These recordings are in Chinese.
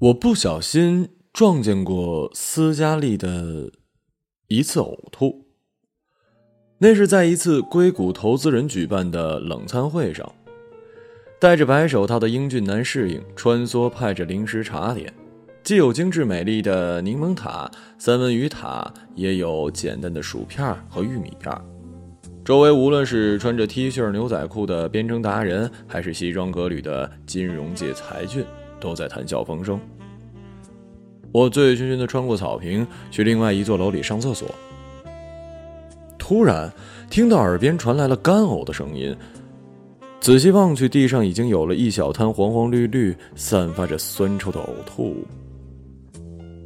我不小心撞见过斯嘉丽的一次呕吐，那是在一次硅谷投资人举办的冷餐会上，戴着白手套的英俊男侍应穿梭派着零食茶点，既有精致美丽的柠檬塔、三文鱼塔，也有简单的薯片和玉米片。周围无论是穿着 T 恤牛仔裤的编程达人，还是西装革履的金融界才俊。都在谈笑风生。我醉醺醺的穿过草坪，去另外一座楼里上厕所。突然听到耳边传来了干呕的声音，仔细望去，地上已经有了一小滩黄黄绿绿、散发着酸臭的呕吐物。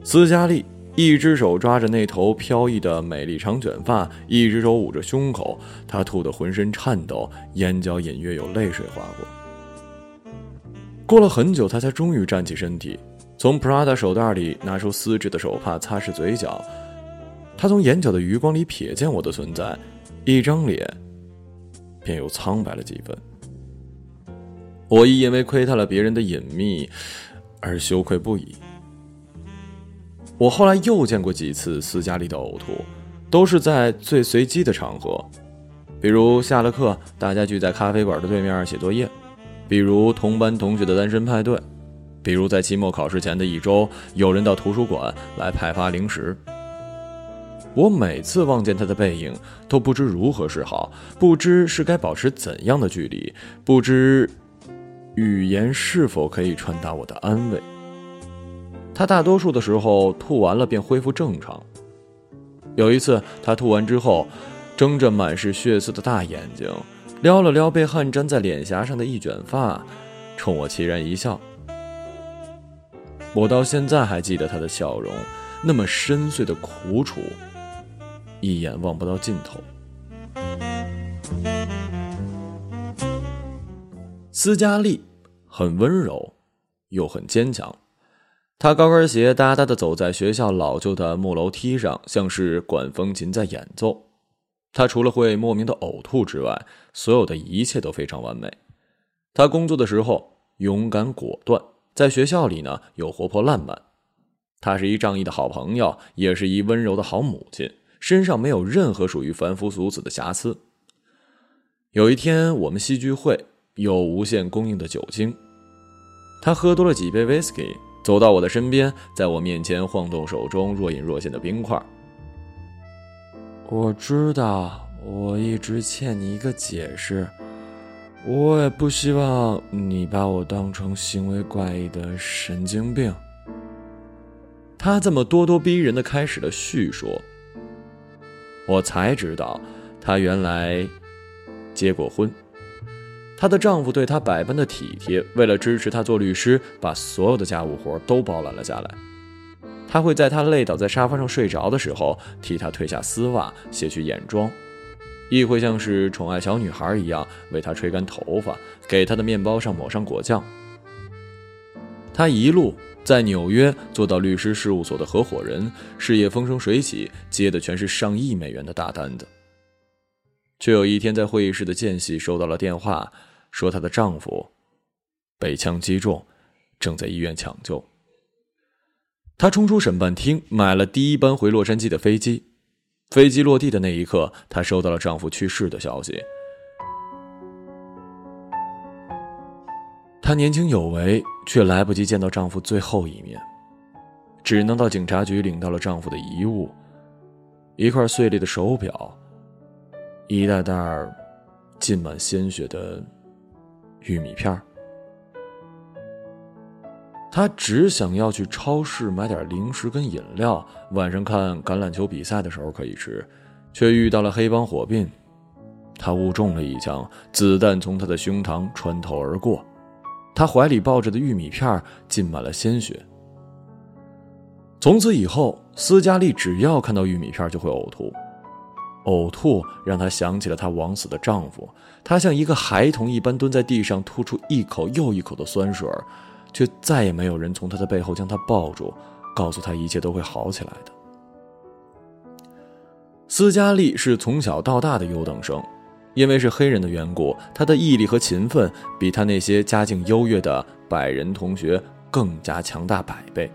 斯嘉丽一只手抓着那头飘逸的美丽长卷发，一只手捂着胸口，她吐得浑身颤抖，眼角隐约有泪水划过。过了很久，他才终于站起身体，从 Prada 手袋里拿出丝质的手帕擦拭嘴角。他从眼角的余光里瞥见我的存在，一张脸便又苍白了几分。我亦因为窥探了别人的隐秘而羞愧不已。我后来又见过几次斯嘉丽的呕吐，都是在最随机的场合，比如下了课，大家聚在咖啡馆的对面写作业。比如同班同学的单身派对，比如在期末考试前的一周，有人到图书馆来派发零食。我每次望见他的背影，都不知如何是好，不知是该保持怎样的距离，不知语言是否可以传达我的安慰。他大多数的时候吐完了便恢复正常。有一次，他吐完之后，睁着满是血丝的大眼睛。撩了撩被汗粘在脸颊上的一卷发，冲我凄然一笑。我到现在还记得他的笑容，那么深邃的苦楚，一眼望不到尽头。斯嘉丽很温柔，又很坚强。她高跟鞋哒哒的走在学校老旧的木楼梯上，像是管风琴在演奏。他除了会莫名的呕吐之外，所有的一切都非常完美。他工作的时候勇敢果断，在学校里呢又活泼烂漫。他是一仗义的好朋友，也是一温柔的好母亲，身上没有任何属于凡夫俗子的瑕疵。有一天我们戏剧会有无限供应的酒精，他喝多了几杯 whisky，走到我的身边，在我面前晃动手中若隐若现的冰块。我知道，我一直欠你一个解释。我也不希望你把我当成行为怪异的神经病。他这么咄咄逼人的开始了叙说，我才知道，她原来结过婚。她的丈夫对她百般的体贴，为了支持她做律师，把所有的家务活都包揽了下来。他会在他累倒在沙发上睡着的时候，替他褪下丝袜、卸去眼妆，亦会像是宠爱小女孩一样为他吹干头发，给他的面包上抹上果酱。他一路在纽约做到律师事务所的合伙人，事业风生水起，接的全是上亿美元的大单子。却有一天在会议室的间隙收到了电话，说她的丈夫被枪击中，正在医院抢救。她冲出审判厅，买了第一班回洛杉矶的飞机。飞机落地的那一刻，她收到了丈夫去世的消息。她年轻有为，却来不及见到丈夫最后一面，只能到警察局领到了丈夫的遗物：一块碎裂的手表，一袋袋浸满鲜血的玉米片儿。他只想要去超市买点零食跟饮料，晚上看橄榄球比赛的时候可以吃，却遇到了黑帮火并，他误中了一枪，子弹从他的胸膛穿透而过，他怀里抱着的玉米片浸满了鲜血。从此以后，斯嘉丽只要看到玉米片就会呕吐，呕吐让她想起了她枉死的丈夫，她像一个孩童一般蹲在地上，吐出一口又一口的酸水。却再也没有人从他的背后将他抱住，告诉他一切都会好起来的。斯嘉丽是从小到大的优等生，因为是黑人的缘故，他的毅力和勤奋比他那些家境优越的白人同学更加强大百倍。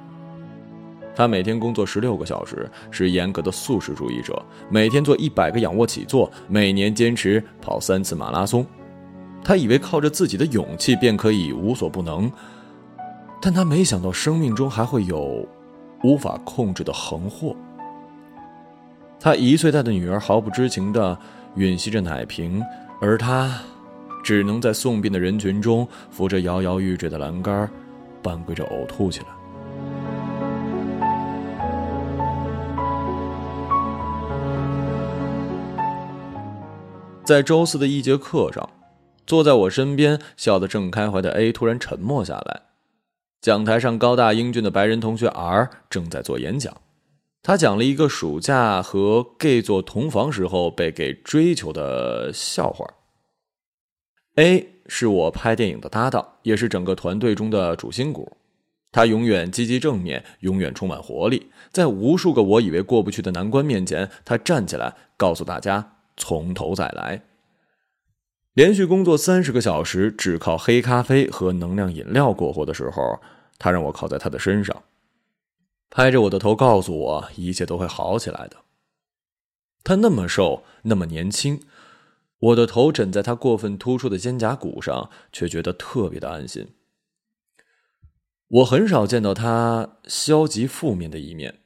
他每天工作十六个小时，是严格的素食主义者，每天做一百个仰卧起坐，每年坚持跑三次马拉松。他以为靠着自己的勇气便可以无所不能，但他没想到生命中还会有无法控制的横祸。他一岁大的女儿毫不知情地吮吸着奶瓶，而他只能在送殡的人群中扶着摇摇欲坠的栏杆，半跪着呕吐起来。在周四的一节课上，坐在我身边笑得正开怀的 A 突然沉默下来。讲台上高大英俊的白人同学 R 正在做演讲，他讲了一个暑假和 gay 做同房时候被 gay 追求的笑话。A 是我拍电影的搭档，也是整个团队中的主心骨。他永远积极正面，永远充满活力。在无数个我以为过不去的难关面前，他站起来告诉大家。从头再来。连续工作三十个小时，只靠黑咖啡和能量饮料过活的时候，他让我靠在他的身上，拍着我的头，告诉我一切都会好起来的。他那么瘦，那么年轻，我的头枕在他过分突出的肩胛骨上，却觉得特别的安心。我很少见到他消极负面的一面。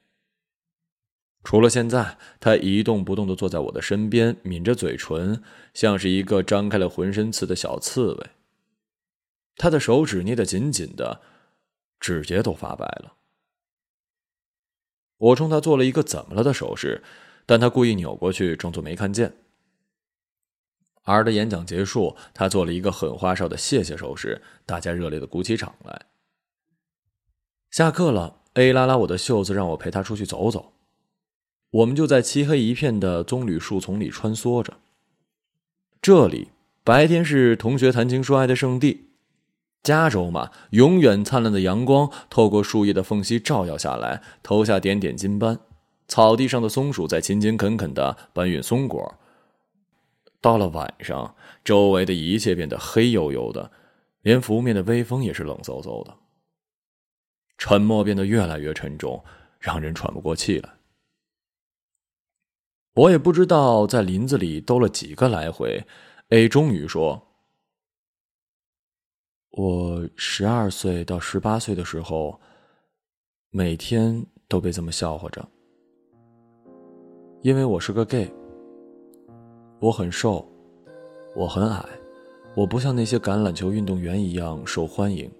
除了现在，他一动不动地坐在我的身边，抿着嘴唇，像是一个张开了浑身刺的小刺猬。他的手指捏得紧紧的，指节都发白了。我冲他做了一个“怎么了”的手势，但他故意扭过去，装作没看见。儿的演讲结束，他做了一个很花哨的谢谢手势，大家热烈的鼓起掌来。下课了，A 拉拉我的袖子，让我陪他出去走走。我们就在漆黑一片的棕榈树丛里穿梭着。这里白天是同学谈情说爱的圣地，加州嘛，永远灿烂的阳光透过树叶的缝隙照耀下来，投下点点金斑。草地上的松鼠在勤勤恳恳的搬运松果。到了晚上，周围的一切变得黑黝黝的，连拂面的微风也是冷飕飕的。沉默变得越来越沉重，让人喘不过气来。我也不知道在林子里兜了几个来回，A 终于说：“我十二岁到十八岁的时候，每天都被这么笑话着，因为我是个 gay。我很瘦，我很矮，我不像那些橄榄球运动员一样受欢迎。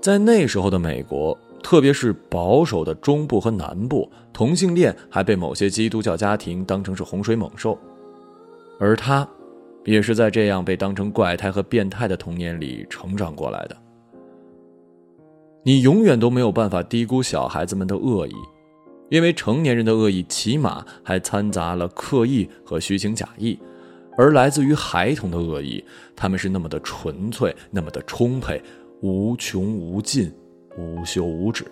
在那时候的美国。”特别是保守的中部和南部，同性恋还被某些基督教家庭当成是洪水猛兽，而他，也是在这样被当成怪胎和变态的童年里成长过来的。你永远都没有办法低估小孩子们的恶意，因为成年人的恶意起码还掺杂了刻意和虚情假意，而来自于孩童的恶意，他们是那么的纯粹，那么的充沛，无穷无尽。无休无止，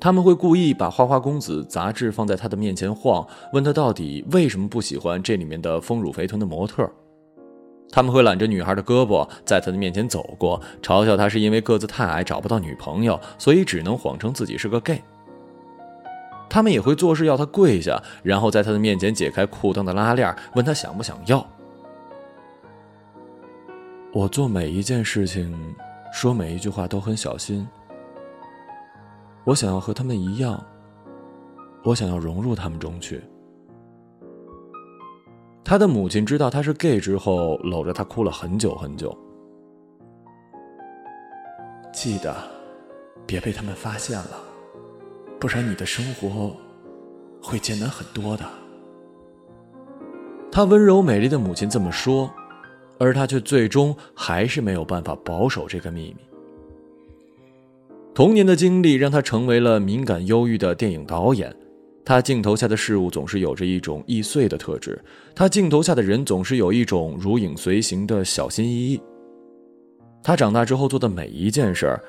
他们会故意把《花花公子》杂志放在他的面前晃，问他到底为什么不喜欢这里面的丰乳肥臀的模特。他们会揽着女孩的胳膊在他的面前走过，嘲笑他是因为个子太矮找不到女朋友，所以只能谎称自己是个 gay。他们也会做事要他跪下，然后在他的面前解开裤裆的拉链，问他想不想要。我做每一件事情。说每一句话都很小心。我想要和他们一样，我想要融入他们中去。他的母亲知道他是 gay 之后，搂着他哭了很久很久。记得，别被他们发现了，不然你的生活会艰难很多的。他温柔美丽的母亲这么说。而他却最终还是没有办法保守这个秘密。童年的经历让他成为了敏感忧郁的电影导演，他镜头下的事物总是有着一种易碎的特质，他镜头下的人总是有一种如影随形的小心翼翼。他长大之后做的每一件事儿，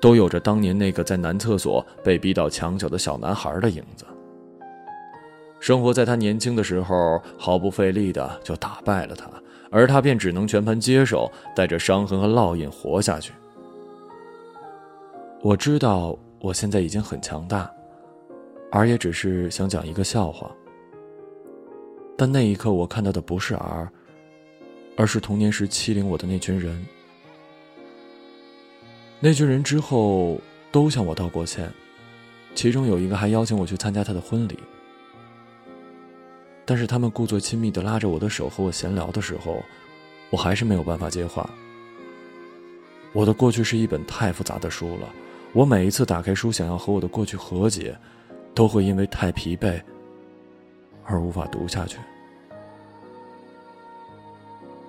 都有着当年那个在男厕所被逼到墙角的小男孩的影子。生活在他年轻的时候毫不费力的就打败了他。而他便只能全盘接受，带着伤痕和烙印活下去。我知道我现在已经很强大，而也只是想讲一个笑话。但那一刻，我看到的不是儿，而是童年时欺凌我的那群人。那群人之后都向我道过歉，其中有一个还邀请我去参加他的婚礼。但是他们故作亲密的拉着我的手和我闲聊的时候，我还是没有办法接话。我的过去是一本太复杂的书了，我每一次打开书想要和我的过去和解，都会因为太疲惫而无法读下去。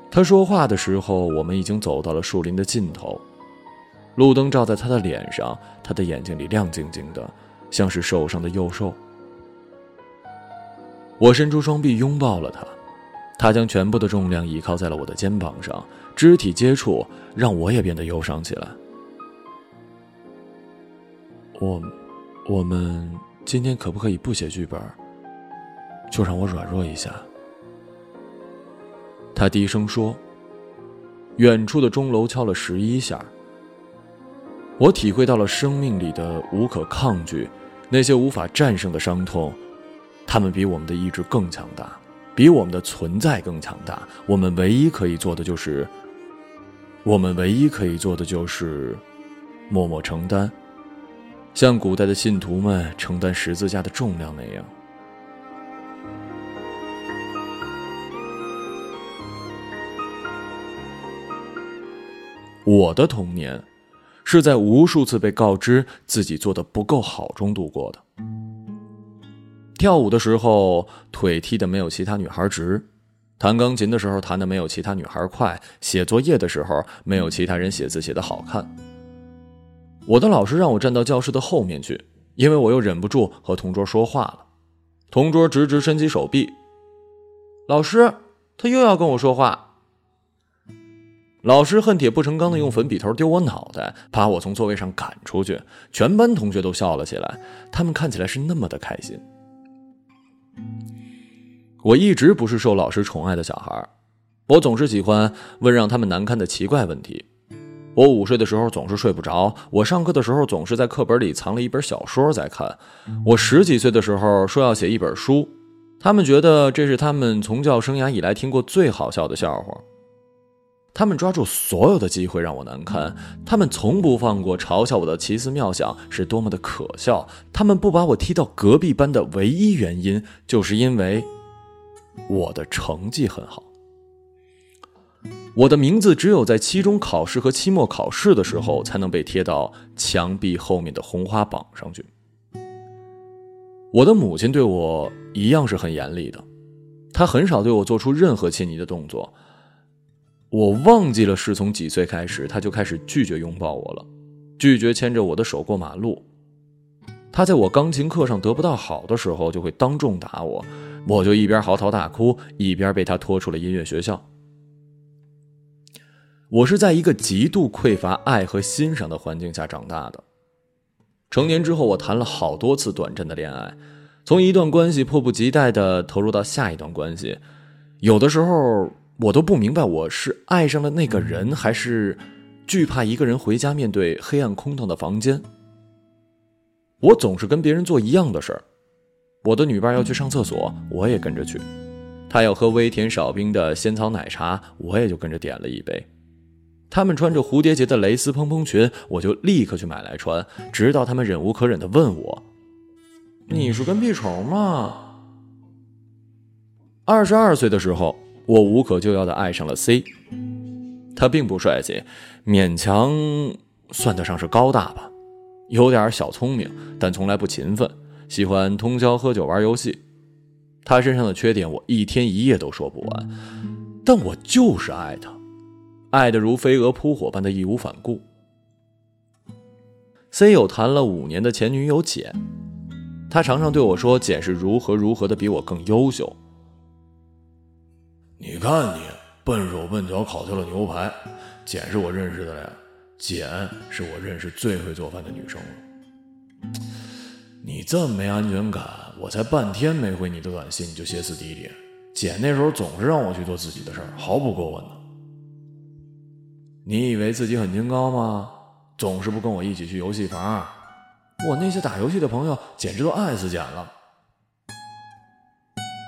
他说话的时候，我们已经走到了树林的尽头，路灯照在他的脸上，他的眼睛里亮晶晶的，像是受伤的幼兽。我伸出双臂拥抱了他，他将全部的重量倚靠在了我的肩膀上，肢体接触让我也变得忧伤起来。我，我们今天可不可以不写剧本？就让我软弱一下。他低声说。远处的钟楼敲了十一下。我体会到了生命里的无可抗拒，那些无法战胜的伤痛。他们比我们的意志更强大，比我们的存在更强大。我们唯一可以做的就是，我们唯一可以做的就是默默承担，像古代的信徒们承担十字架的重量那样。我的童年是在无数次被告知自己做的不够好中度过的。跳舞的时候腿踢的没有其他女孩直，弹钢琴的时候弹的没有其他女孩快，写作业的时候没有其他人写字写的好看。我的老师让我站到教室的后面去，因为我又忍不住和同桌说话了。同桌直直伸起手臂，老师，他又要跟我说话。老师恨铁不成钢的用粉笔头丢我脑袋，把我从座位上赶出去。全班同学都笑了起来，他们看起来是那么的开心。我一直不是受老师宠爱的小孩，我总是喜欢问让他们难堪的奇怪问题。我午睡的时候总是睡不着，我上课的时候总是在课本里藏了一本小说在看。我十几岁的时候说要写一本书，他们觉得这是他们从教生涯以来听过最好笑的笑话。他们抓住所有的机会让我难堪，他们从不放过嘲笑我的奇思妙想是多么的可笑。他们不把我踢到隔壁班的唯一原因，就是因为我的成绩很好。我的名字只有在期中考试和期末考试的时候才能被贴到墙壁后面的红花榜上去。我的母亲对我一样是很严厉的，她很少对我做出任何亲昵的动作。我忘记了是从几岁开始，他就开始拒绝拥抱我了，拒绝牵着我的手过马路。他在我钢琴课上得不到好的时候，就会当众打我，我就一边嚎啕大哭，一边被他拖出了音乐学校。我是在一个极度匮乏爱和欣赏的环境下长大的。成年之后，我谈了好多次短暂的恋爱，从一段关系迫不及待地投入到下一段关系，有的时候。我都不明白，我是爱上了那个人，还是惧怕一个人回家面对黑暗空洞的房间。我总是跟别人做一样的事儿。我的女伴要去上厕所，我也跟着去；她要喝微甜少冰的仙草奶茶，我也就跟着点了一杯。他们穿着蝴蝶结的蕾丝蓬蓬裙，我就立刻去买来穿，直到他们忍无可忍地问我：“你是跟屁虫吗？”二十二岁的时候。我无可救药的爱上了 C，他并不帅气，勉强算得上是高大吧，有点小聪明，但从来不勤奋，喜欢通宵喝酒玩游戏。他身上的缺点我一天一夜都说不完，但我就是爱他，爱的如飞蛾扑火般的义无反顾。C 有谈了五年的前女友简，他常常对我说简是如何如何的比我更优秀。你看你笨手笨脚烤掉了牛排，简是我认识的呀，简是我认识最会做饭的女生了。你这么没安全感，我才半天没回你的短信你就歇斯底里，简那时候总是让我去做自己的事儿，毫不过问的。你以为自己很清高吗？总是不跟我一起去游戏房，我那些打游戏的朋友简直都爱死简了。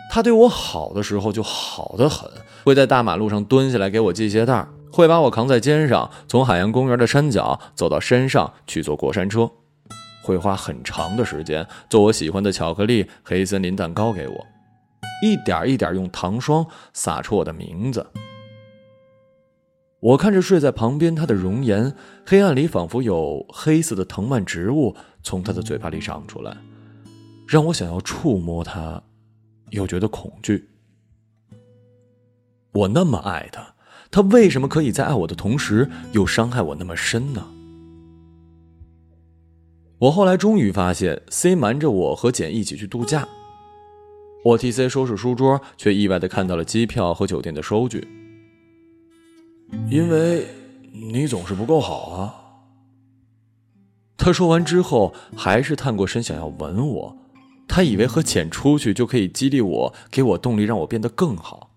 他对我好的时候就好的很，会在大马路上蹲下来给我系鞋带，会把我扛在肩上，从海洋公园的山脚走到山上去坐过山车，会花很长的时间做我喜欢的巧克力黑森林蛋糕给我。一点一点用糖霜撒出我的名字。我看着睡在旁边他的容颜，黑暗里仿佛有黑色的藤蔓植物从他的嘴巴里长出来，让我想要触摸他，又觉得恐惧。我那么爱他，他为什么可以在爱我的同时又伤害我那么深呢？我后来终于发现，C 瞒着我和简一起去度假。我替 C 收拾书桌，却意外的看到了机票和酒店的收据。因为你总是不够好啊！他说完之后，还是探过身想要吻我。他以为和简出去就可以激励我，给我动力，让我变得更好。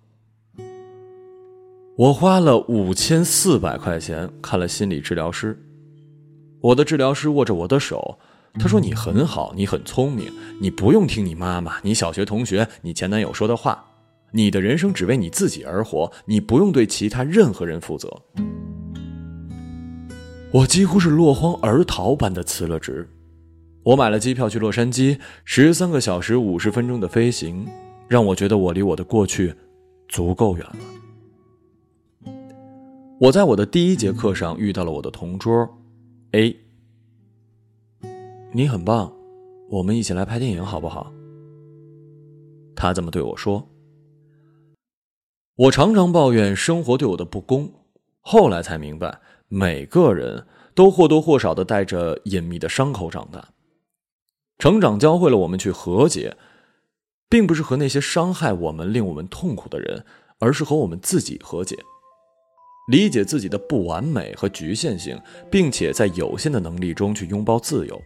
我花了五千四百块钱看了心理治疗师。我的治疗师握着我的手。他说：“你很好，你很聪明，你不用听你妈妈、你小学同学、你前男友说的话。你的人生只为你自己而活，你不用对其他任何人负责。”我几乎是落荒而逃般的辞了职。我买了机票去洛杉矶，十三个小时五十分钟的飞行，让我觉得我离我的过去足够远了。我在我的第一节课上遇到了我的同桌 A。你很棒，我们一起来拍电影好不好？他这么对我说。我常常抱怨生活对我的不公，后来才明白，每个人都或多或少的带着隐秘的伤口长大。成长教会了我们去和解，并不是和那些伤害我们、令我们痛苦的人，而是和我们自己和解，理解自己的不完美和局限性，并且在有限的能力中去拥抱自由。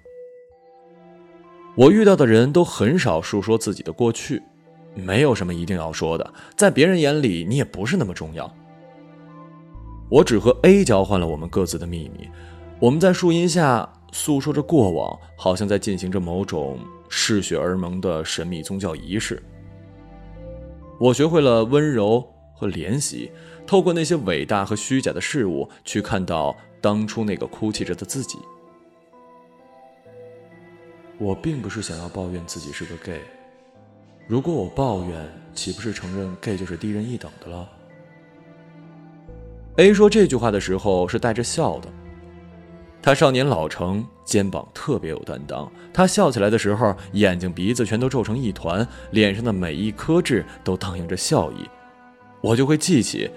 我遇到的人都很少述说自己的过去，没有什么一定要说的，在别人眼里你也不是那么重要。我只和 A 交换了我们各自的秘密，我们在树荫下诉说着过往，好像在进行着某种嗜血而萌的神秘宗教仪式。我学会了温柔和怜惜，透过那些伟大和虚假的事物，去看到当初那个哭泣着的自己。我并不是想要抱怨自己是个 gay，如果我抱怨，岂不是承认 gay 就是低人一等的了？A 说这句话的时候是带着笑的，他少年老成，肩膀特别有担当。他笑起来的时候，眼睛鼻子全都皱成一团，脸上的每一颗痣都荡漾着笑意，我就会记起，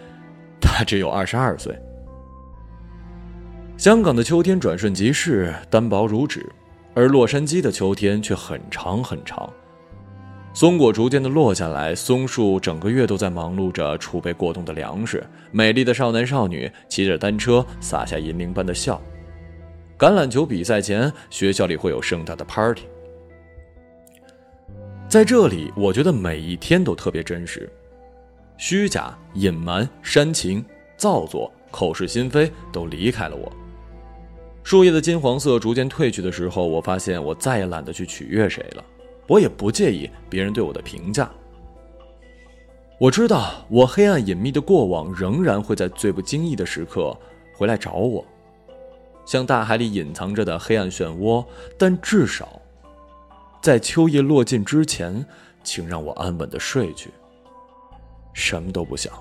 他只有二十二岁。香港的秋天转瞬即逝，单薄如纸。而洛杉矶的秋天却很长很长，松果逐渐的落下来，松树整个月都在忙碌着储备过冬的粮食。美丽的少男少女骑着单车洒下银铃般的笑。橄榄球比赛前，学校里会有盛大的 party。在这里，我觉得每一天都特别真实，虚假、隐瞒、煽情、造作、口是心非都离开了我。树叶的金黄色逐渐褪去的时候，我发现我再也懒得去取悦谁了，我也不介意别人对我的评价。我知道我黑暗隐秘的过往仍然会在最不经意的时刻回来找我，像大海里隐藏着的黑暗漩涡。但至少，在秋叶落尽之前，请让我安稳的睡去，什么都不想。